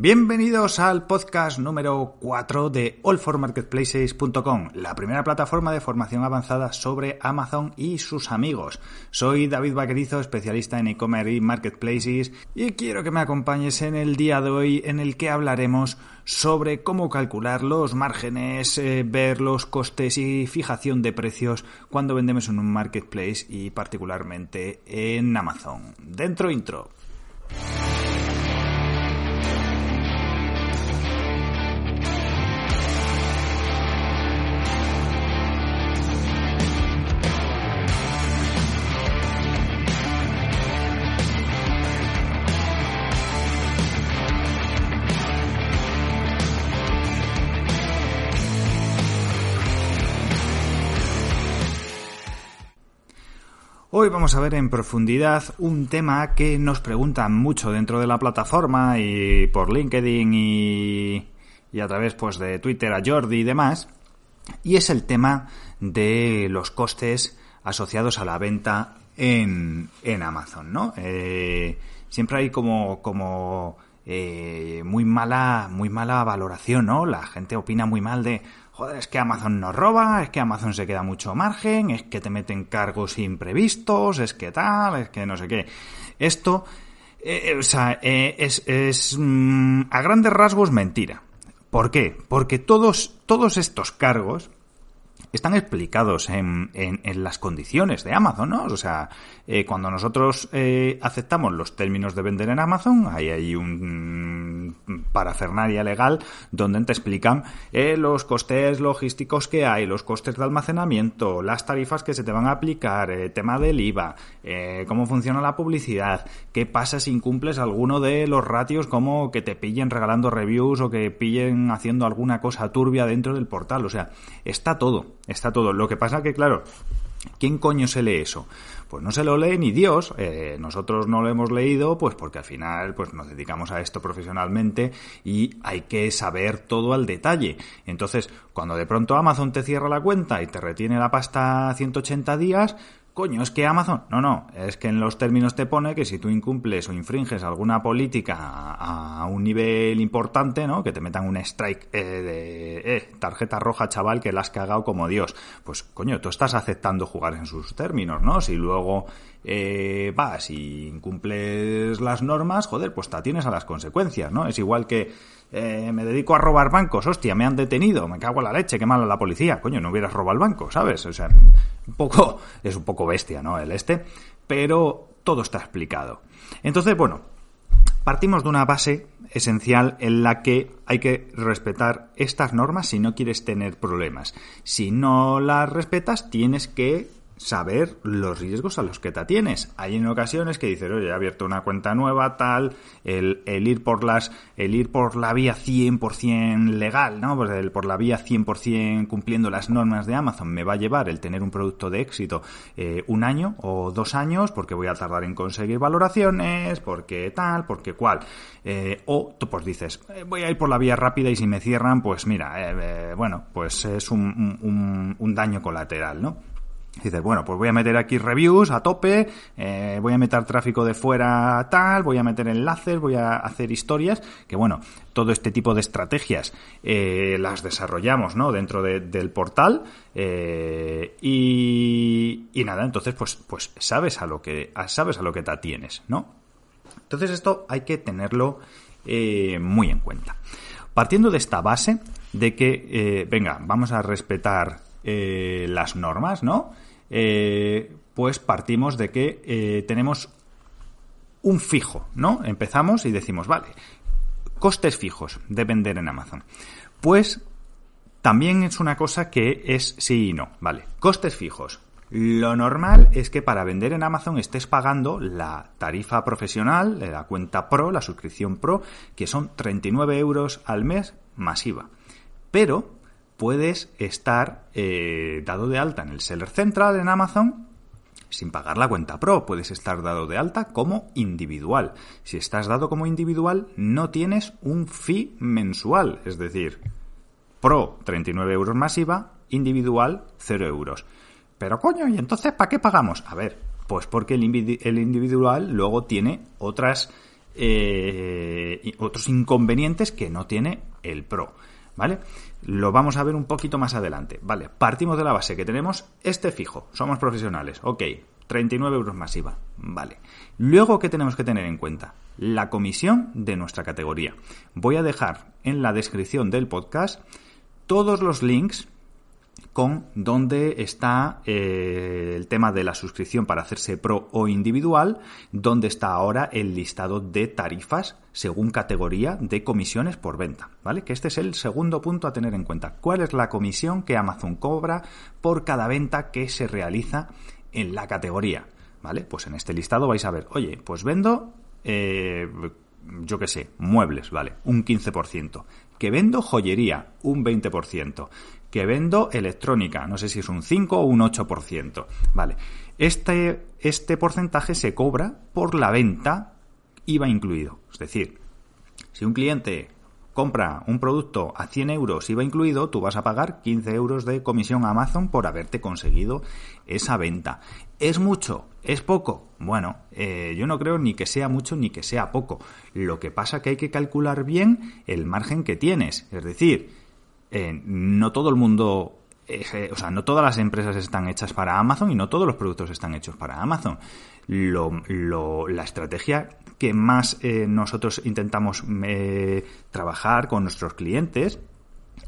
Bienvenidos al podcast número 4 de allformarketplaces.com, la primera plataforma de formación avanzada sobre Amazon y sus amigos. Soy David Vaquerizo, especialista en e-commerce y marketplaces, y quiero que me acompañes en el día de hoy en el que hablaremos sobre cómo calcular los márgenes, eh, ver los costes y fijación de precios cuando vendemos en un marketplace y particularmente en Amazon. Dentro intro. Hoy vamos a ver en profundidad un tema que nos preguntan mucho dentro de la plataforma y por LinkedIn y, a través pues de Twitter a Jordi y demás, y es el tema de los costes asociados a la venta en, en Amazon, ¿no? Eh, siempre hay como, como eh, muy mala, muy mala valoración, ¿no? La gente opina muy mal de, joder, es que Amazon nos roba, es que Amazon se queda mucho margen, es que te meten cargos imprevistos, es que tal, es que no sé qué. Esto, eh, o sea, eh, es, es mm, a grandes rasgos mentira. ¿Por qué? Porque todos, todos estos cargos están explicados en, en, las condiciones de Amazon, ¿no? O sea, eh, cuando nosotros eh, aceptamos los términos de vender en Amazon, ahí hay un parafernaria legal donde te explican eh, los costes logísticos que hay, los costes de almacenamiento, las tarifas que se te van a aplicar, tema del IVA, cómo funciona la publicidad, qué pasa si incumples alguno de los ratios como que te pillen regalando reviews o que pillen haciendo alguna cosa turbia dentro del portal. O sea, está todo está todo. Lo que pasa que, claro, ¿quién coño se lee eso? Pues no se lo lee ni Dios. Eh, nosotros no lo hemos leído, pues porque al final, pues nos dedicamos a esto profesionalmente y hay que saber todo al detalle. Entonces, cuando de pronto Amazon te cierra la cuenta y te retiene la pasta 180 días, coño, es que Amazon, no, no, es que en los términos te pone que si tú incumples o infringes alguna política a, un nivel importante, ¿no? Que te metan un strike eh, de eh, tarjeta roja, chaval, que la has cagado como Dios. Pues, coño, tú estás aceptando jugar en sus términos, ¿no? Si luego eh, vas y incumples las normas, joder, pues te tienes a las consecuencias, ¿no? Es igual que eh, me dedico a robar bancos, hostia, me han detenido, me cago en la leche, qué mala la policía, coño, no hubieras robado el banco, ¿sabes? O sea, un poco, es un poco bestia, ¿no? El este, pero todo está explicado. Entonces, bueno, partimos de una base esencial en la que hay que respetar estas normas si no quieres tener problemas. Si no las respetas, tienes que saber los riesgos a los que te atienes. Hay en ocasiones que dices, oye, he abierto una cuenta nueva, tal, el, ir por las, el ir por la vía 100% legal, ¿no? Pues el, por la vía 100% cumpliendo las normas de Amazon me va a llevar el tener un producto de éxito eh, un año o dos años, porque voy a tardar en conseguir valoraciones, porque tal, porque cual. Eh, o tú pues dices, eh, voy a ir por la vía rápida y si me cierran, pues mira, bueno, pues es un, un daño colateral, ¿no? Dices, bueno, pues voy a meter aquí reviews a tope, eh, voy a meter tráfico de fuera tal, voy a meter enlaces, voy a hacer historias, que bueno, todo este tipo de estrategias eh, las desarrollamos, ¿no? Dentro del portal eh, y, y, nada, entonces pues, pues sabes a lo que sabes a lo que te atienes, ¿no? Entonces esto hay que tenerlo muy en cuenta. Partiendo de esta base de que, venga, vamos a respetar las normas, ¿no? Eh, pues partimos de que eh, tenemos un fijo, ¿no? Empezamos y decimos, vale, costes fijos de vender en Amazon. Pues también es una cosa que es sí y no, ¿vale? Costes fijos. Lo normal es que para vender en Amazon estés pagando la tarifa profesional, la cuenta Pro, la suscripción Pro, que son 39 euros al mes masiva. Pero puedes estar eh, dado de alta en el Seller Central en Amazon sin pagar la cuenta Pro. Puedes estar dado de alta como individual. Si estás dado como individual, no tienes un fee mensual. Es decir, Pro 39 euros masiva, individual 0 euros. Pero coño, ¿y entonces para qué pagamos? A ver, pues porque el, individual luego tiene otras eh, otros inconvenientes que no tiene el Pro. ¿Vale? Lo vamos a ver un poquito más adelante. Vale, partimos de la base que tenemos este fijo. Somos profesionales. Ok, 39 euros masiva. Vale. Luego, ¿qué tenemos que tener en cuenta? La comisión de nuestra categoría. Voy a dejar en la descripción del podcast todos los links con dónde está eh, el tema de la suscripción para hacerse pro o individual, dónde está ahora el listado de tarifas según categoría de comisiones por venta, ¿vale? Que este es el segundo punto a tener en cuenta. ¿Cuál es la comisión que Amazon cobra por cada venta que se realiza en la categoría? ¿Vale? Pues en este listado vais a ver, oye, pues vendo eh, yo qué sé, muebles, ¿vale? Un 15%. Que vendo joyería, un 20% que vendo electrónica, no sé si es un 5 o un 8%. Vale, este, este porcentaje se cobra por la venta IVA incluido. Es decir, si un cliente compra un producto a 100 euros IVA incluido, tú vas a pagar 15 euros de comisión a Amazon por haberte conseguido esa venta. ¿Es mucho? ¿Es poco? Bueno, eh, yo no creo ni que sea mucho ni que sea poco. Lo que pasa que hay que calcular bien el margen que tienes. Es decir, eh, no todo el mundo, eh, o sea, no todas las empresas están hechas para Amazon y no todos los productos están hechos para Amazon. la estrategia que más eh, nosotros intentamos trabajar con nuestros clientes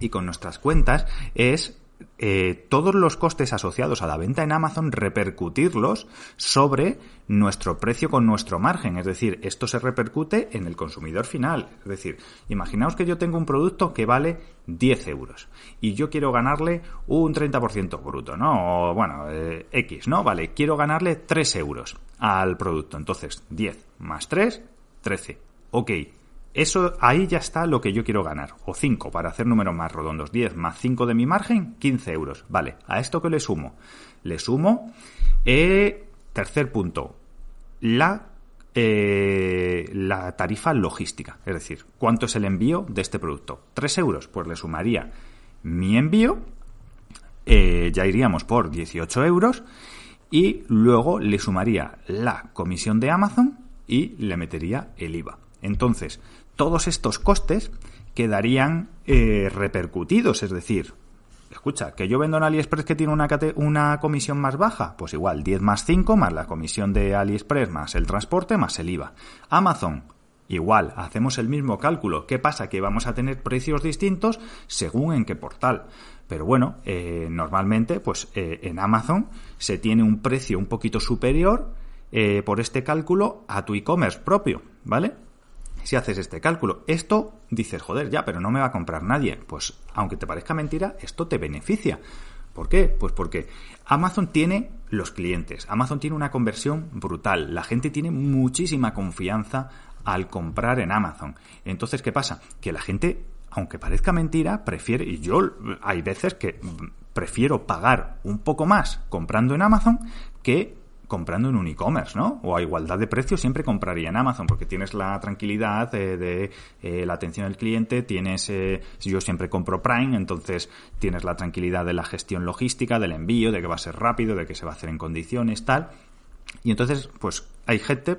y con nuestras cuentas es eh, todos los costes asociados a la venta en Amazon repercutirlos sobre nuestro precio con nuestro margen. Es decir, esto se repercute en el consumidor final. Es decir, imaginaos que yo tengo un producto que vale 10 euros y yo quiero ganarle un 30% bruto, ¿no? O bueno, eh, X, ¿no? Vale, quiero ganarle 3 euros al producto. Entonces, 10 más 3, 13. Ok, eso ahí ya está lo que yo quiero ganar. O 5 para hacer números más redondos. 10 más 5 de mi margen, 15 euros. Vale, ¿a esto qué le sumo? Le sumo, eh, tercer punto, la, eh, la tarifa logística. Es decir, ¿cuánto es el envío de este producto? 3 euros. Pues le sumaría mi envío, eh, ya iríamos por 18 euros. Y luego le sumaría la comisión de Amazon y le metería el IVA. Entonces, todos estos costes quedarían eh, repercutidos, es decir, escucha, que yo vendo en AliExpress que tiene una, comisión más baja, pues igual 10 más 5 más la comisión de AliExpress más el transporte más el IVA. Amazon, igual, hacemos el mismo cálculo. ¿Qué pasa? Que vamos a tener precios distintos según en qué portal. Pero bueno, eh, normalmente, pues eh, en Amazon se tiene un precio un poquito superior por este cálculo a tu e-commerce propio, ¿vale? Si haces este cálculo. Esto dices, joder, ya, pero no me va a comprar nadie. Pues aunque te parezca mentira, esto te beneficia. ¿Por qué? Pues porque Amazon tiene los clientes, Amazon tiene una conversión brutal, la gente tiene muchísima confianza al comprar en Amazon. Entonces, ¿qué pasa? Que la gente, aunque parezca mentira, prefiere, y yo hay veces que prefiero pagar un poco más comprando en Amazon que comprando en un e-commerce, ¿no? O a igualdad de precio siempre compraría en Amazon porque tienes la tranquilidad de, eh, la atención del cliente, tienes, eh, yo siempre compro Prime, entonces tienes la tranquilidad de la gestión logística, del envío, de que va a ser rápido, de que se va a hacer en condiciones, tal. Y entonces, pues hay gente,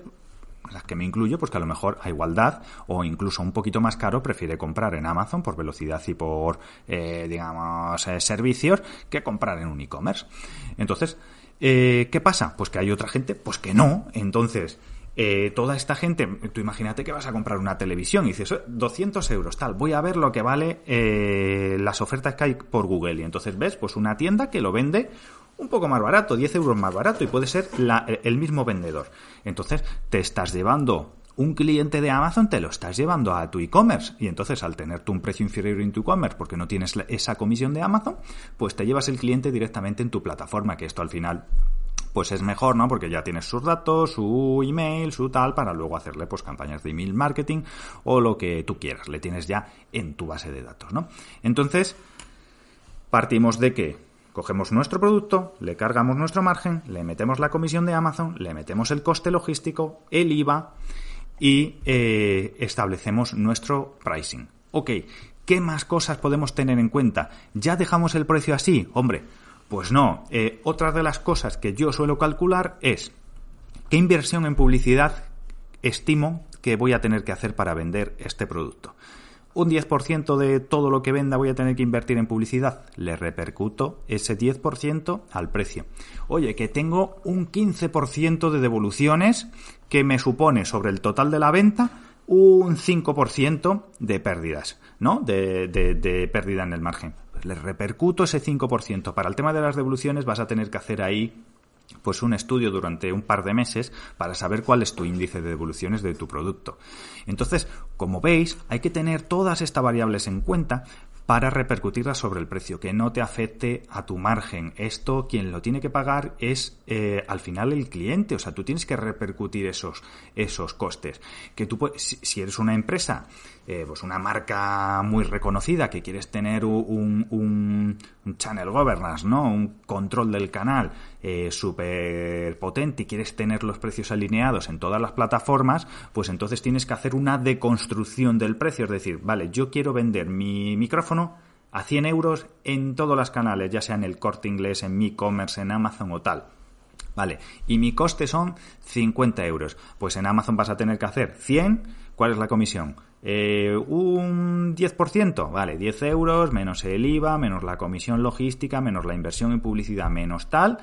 las que me incluyo, pues que a lo mejor a igualdad o incluso un poquito más caro prefiere comprar en Amazon por velocidad y por, eh, digamos, servicios que comprar en un e-commerce. Entonces, eh, ¿Qué pasa? Pues que hay otra gente, pues que no. Entonces, eh, toda esta gente, tú imagínate que vas a comprar una televisión y dices, 200 euros, tal, voy a ver lo que vale eh, las ofertas que hay por Google. Y entonces ves, pues una tienda que lo vende un poco más barato, 10 euros más barato, y puede ser el mismo vendedor. Entonces, te estás llevando un cliente de Amazon te lo estás llevando a tu e-commerce y entonces al tener tú un precio inferior en tu e-commerce porque no tienes esa comisión de Amazon, pues te llevas el cliente directamente en tu plataforma, que esto al final pues es mejor, ¿no? Porque ya tienes sus datos, su email, su tal, para luego hacerle pues campañas de email marketing o lo que tú quieras, le tienes ya en tu base de datos, ¿no? Entonces, partimos de que Cogemos nuestro producto, le cargamos nuestro margen, le metemos la comisión de Amazon, le metemos el coste logístico, el IVA y eh, establecemos nuestro pricing. Ok, ¿qué más cosas podemos tener en cuenta? ¿Ya dejamos el precio así? Hombre, pues no. Eh, otra de las cosas que yo suelo calcular es qué inversión en publicidad estimo que voy a tener que hacer para vender este producto. Un 10% de todo lo que venda voy a tener que invertir en publicidad. Le repercuto ese 10% al precio. Oye, que tengo un 15% de devoluciones que me supone sobre el total de la venta un 5% de pérdidas, ¿no? De, de, pérdida en el margen. Pues le repercuto ese 5%. Para el tema de las devoluciones vas a tener que hacer ahí pues un estudio durante un par de meses para saber cuál es tu índice de devoluciones de tu producto. Entonces, como veis, hay que tener todas estas variables en cuenta para repercutirlas sobre el precio, que no te afecte a tu margen. Esto quien lo tiene que pagar es eh, al final el cliente, o sea, tú tienes que repercutir esos, esos costes. Que tú si eres una empresa eh, pues una marca muy reconocida que quieres tener un, un, channel governance, ¿no? Un control del canal eh, potente y quieres tener los precios alineados en todas las plataformas, pues entonces tienes que hacer una deconstrucción del precio. Es decir, vale, yo quiero vender mi micrófono a 100 euros en todos los canales, ya sea en el corte inglés, en mi e-commerce, en Amazon o tal. Vale, y mi coste son 50 euros. Pues en Amazon vas a tener que hacer 100. ¿Cuál es la comisión? Eh, un 10%, vale, 10 euros, menos el IVA, menos la comisión logística, menos la inversión en publicidad, menos tal.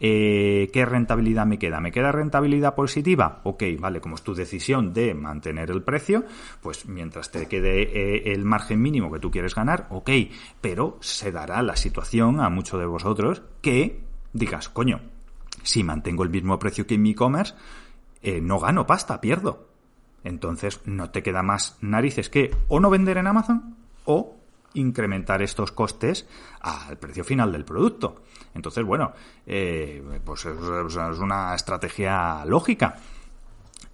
Eh, ¿Qué rentabilidad me queda? ¿Me queda rentabilidad positiva? Ok, vale, como es tu decisión de mantener el precio, pues mientras te quede eh, el margen mínimo que tú quieres ganar, ok, pero se dará la situación a muchos de vosotros que digas, coño, si mantengo el mismo precio que en mi e-commerce, no gano pasta, pierdo. Entonces no te queda más narices que o no vender en Amazon o incrementar estos costes al precio final del producto. Entonces, bueno, eh, pues es, una estrategia lógica.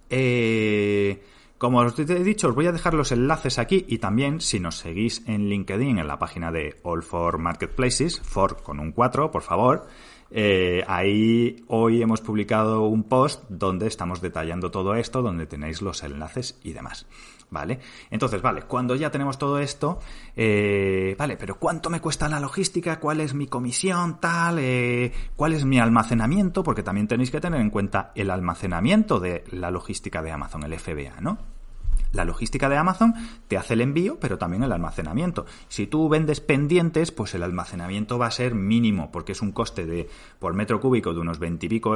Eh, como os he dicho, os voy a dejar los enlaces aquí y también si nos seguís en LinkedIn en la página de All for Marketplaces, for con un 4, por favor, eh, ahí hoy hemos publicado un post donde estamos detallando todo esto, donde tenéis los enlaces y demás. ¿Vale? Entonces, vale, cuando ya tenemos todo esto, eh, vale, pero ¿cuánto me cuesta la logística? ¿Cuál es mi comisión? Tal, eh, ¿cuál es mi almacenamiento? Porque también tenéis que tener en cuenta el almacenamiento de la logística de Amazon, el FBA, ¿no? La logística de Amazon te hace el envío, pero también el almacenamiento. Si tú vendes pendientes, pues el almacenamiento va a ser mínimo, porque es un coste de por metro cúbico de unos 20 y pico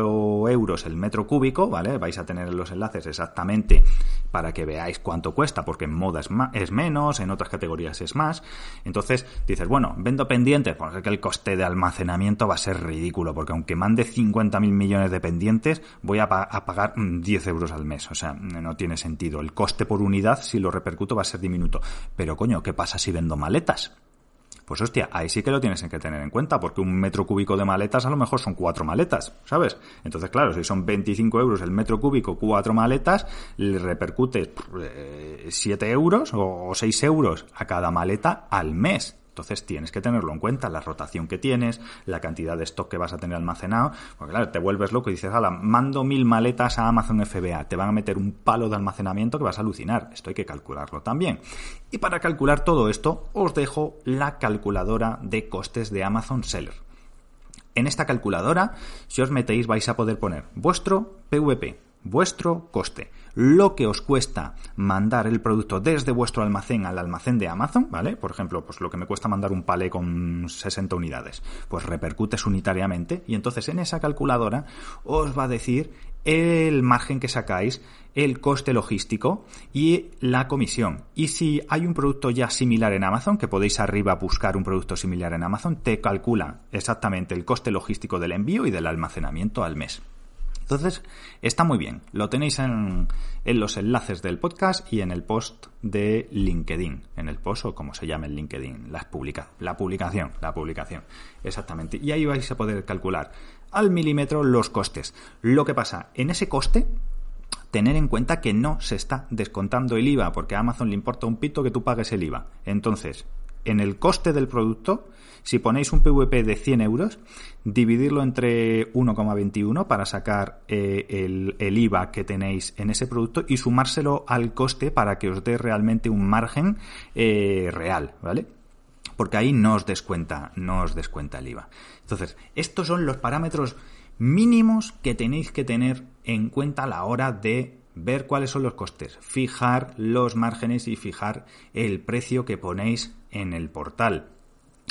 euros el metro cúbico, ¿vale? Vais a tener los enlaces exactamente para que veáis cuánto cuesta, porque en moda es, menos, en otras categorías es más. Entonces dices, bueno, vendo pendientes, pues es que el coste de almacenamiento va a ser ridículo, porque aunque mande 50.000 millones de pendientes, voy a, a pagar 10 euros al mes. O sea, no tiene sentido. El coste por unidad, si lo repercuto, va a ser diminuto. Pero coño, ¿qué pasa si vendo maletas? Pues hostia, ahí sí que lo tienes que tener en cuenta, porque un metro cúbico de maletas a lo mejor son cuatro maletas, ¿sabes? Entonces, claro, si son 25 euros el metro cúbico, cuatro maletas, le repercute 7 eh, euros o 6 euros a cada maleta al mes. Entonces tienes que tenerlo en cuenta, la rotación que tienes, la cantidad de stock que vas a tener almacenado, porque claro, te vuelves loco y dices, ala, mando mil maletas a Amazon FBA, te van a meter un palo de almacenamiento que vas a alucinar. Esto hay que calcularlo también. Y para calcular todo esto, os dejo la calculadora de costes de Amazon Seller. En esta calculadora, si os metéis, vais a poder poner vuestro PVP, vuestro coste, lo que os cuesta mandar el producto desde vuestro almacén al almacén de Amazon, ¿vale? Por ejemplo, pues lo que me cuesta mandar un palé con 60 unidades, pues repercutes unitariamente y entonces en esa calculadora os va a decir el margen que sacáis, el coste logístico y la comisión. Y si hay un producto ya similar en Amazon, que podéis arriba buscar un producto similar en Amazon, te calcula exactamente el coste logístico del envío y del almacenamiento al mes. Entonces, está muy bien. Lo tenéis en, los enlaces del podcast y en el post de LinkedIn. En el post o como se llama en LinkedIn. La, publica, la publicación. La publicación. Exactamente. Y ahí vais a poder calcular al milímetro los costes. Lo que pasa, en ese coste, tener en cuenta que no se está descontando el IVA, porque a Amazon le importa un pito que tú pagues el IVA. Entonces, en el coste del producto, si ponéis un PVP de 100 euros, dividirlo entre 1,21 para sacar eh, el, IVA que tenéis en ese producto y sumárselo al coste para que os dé realmente un margen eh, real, ¿vale? Porque ahí no os descuenta, no os descuenta el IVA. Entonces, estos son los parámetros mínimos que tenéis que tener en cuenta a la hora de ver cuáles son los costes, fijar los márgenes y fijar el precio que ponéis en el portal.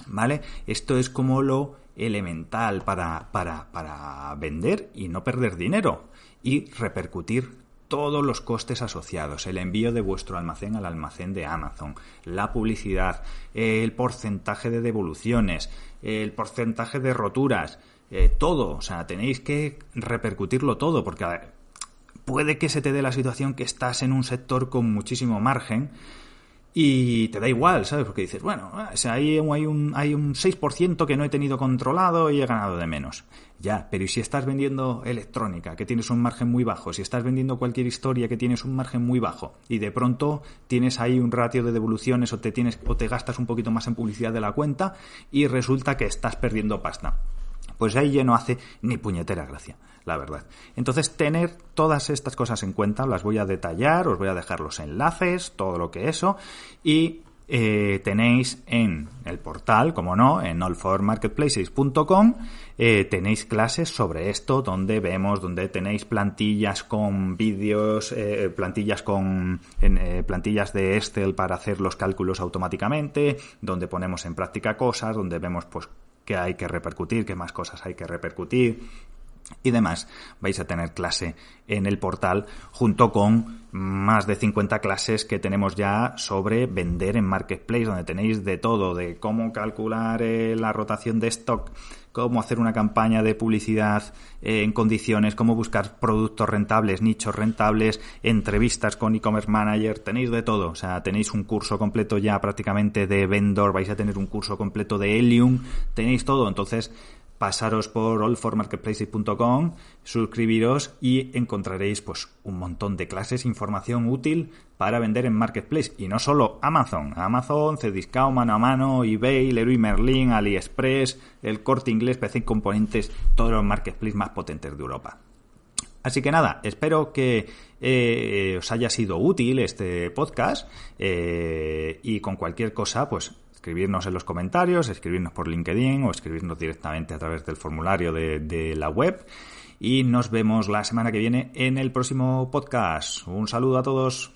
¿Vale? Esto es como lo elemental para, para, para vender y no perder dinero y repercutir todos los costes asociados, el envío de vuestro almacén al almacén de Amazon, la publicidad, el porcentaje de devoluciones, el porcentaje de roturas, eh, todo, o sea, tenéis que repercutirlo todo, porque puede que se te dé la situación que estás en un sector con muchísimo margen, y te da igual, ¿sabes? Porque dices, bueno, ah, o hay, hay, un, hay un 6% que no he tenido controlado y he ganado de menos. Ya, pero ¿y si estás vendiendo electrónica, que tienes un margen muy bajo? Si estás vendiendo cualquier historia que tienes un margen muy bajo y de pronto tienes ahí un ratio de devoluciones o te, tienes, o te gastas un poquito más en publicidad de la cuenta y resulta que estás perdiendo pasta. Pues ahí ya no hace ni puñetera gracia la verdad. Entonces, tener todas estas cosas en cuenta, las voy a detallar, os voy a dejar los enlaces, todo lo que eso, y eh, tenéis en el portal, como no, en allformarketplaces.com, eh, tenéis clases sobre esto, donde vemos, donde tenéis plantillas con vídeos, eh, plantillas con plantillas de Excel para hacer los cálculos automáticamente, donde ponemos en práctica cosas, donde vemos pues qué hay que repercutir, qué más cosas hay que repercutir, y demás, vais a tener clase en el portal junto con más de 50 clases que tenemos ya sobre vender en Marketplace, donde tenéis de todo, de cómo calcular eh, la rotación de stock, cómo hacer una campaña de publicidad eh, en condiciones, cómo buscar productos rentables, nichos rentables, entrevistas con e-commerce manager, tenéis de todo, o sea, tenéis un curso completo ya prácticamente de vendor, vais a tener un curso completo de Helium, tenéis todo, entonces pasaros por allformarketplaces.com, suscribiros y encontraréis pues un montón de clases, información útil para vender en Marketplace. Y no solo Amazon, Amazon, Cdiscount, Mano a Mano, eBay, Leroy Merlin, AliExpress, el Corte Inglés, PC Componentes, todos los Marketplaces más potentes de Europa. Así que nada, espero que eh, os haya sido útil este podcast eh, y con cualquier cosa, pues escribirnos en los comentarios, escribirnos por LinkedIn o escribirnos directamente a través del formulario de, de la web. Y nos vemos la semana que viene en el próximo podcast. Un saludo a todos.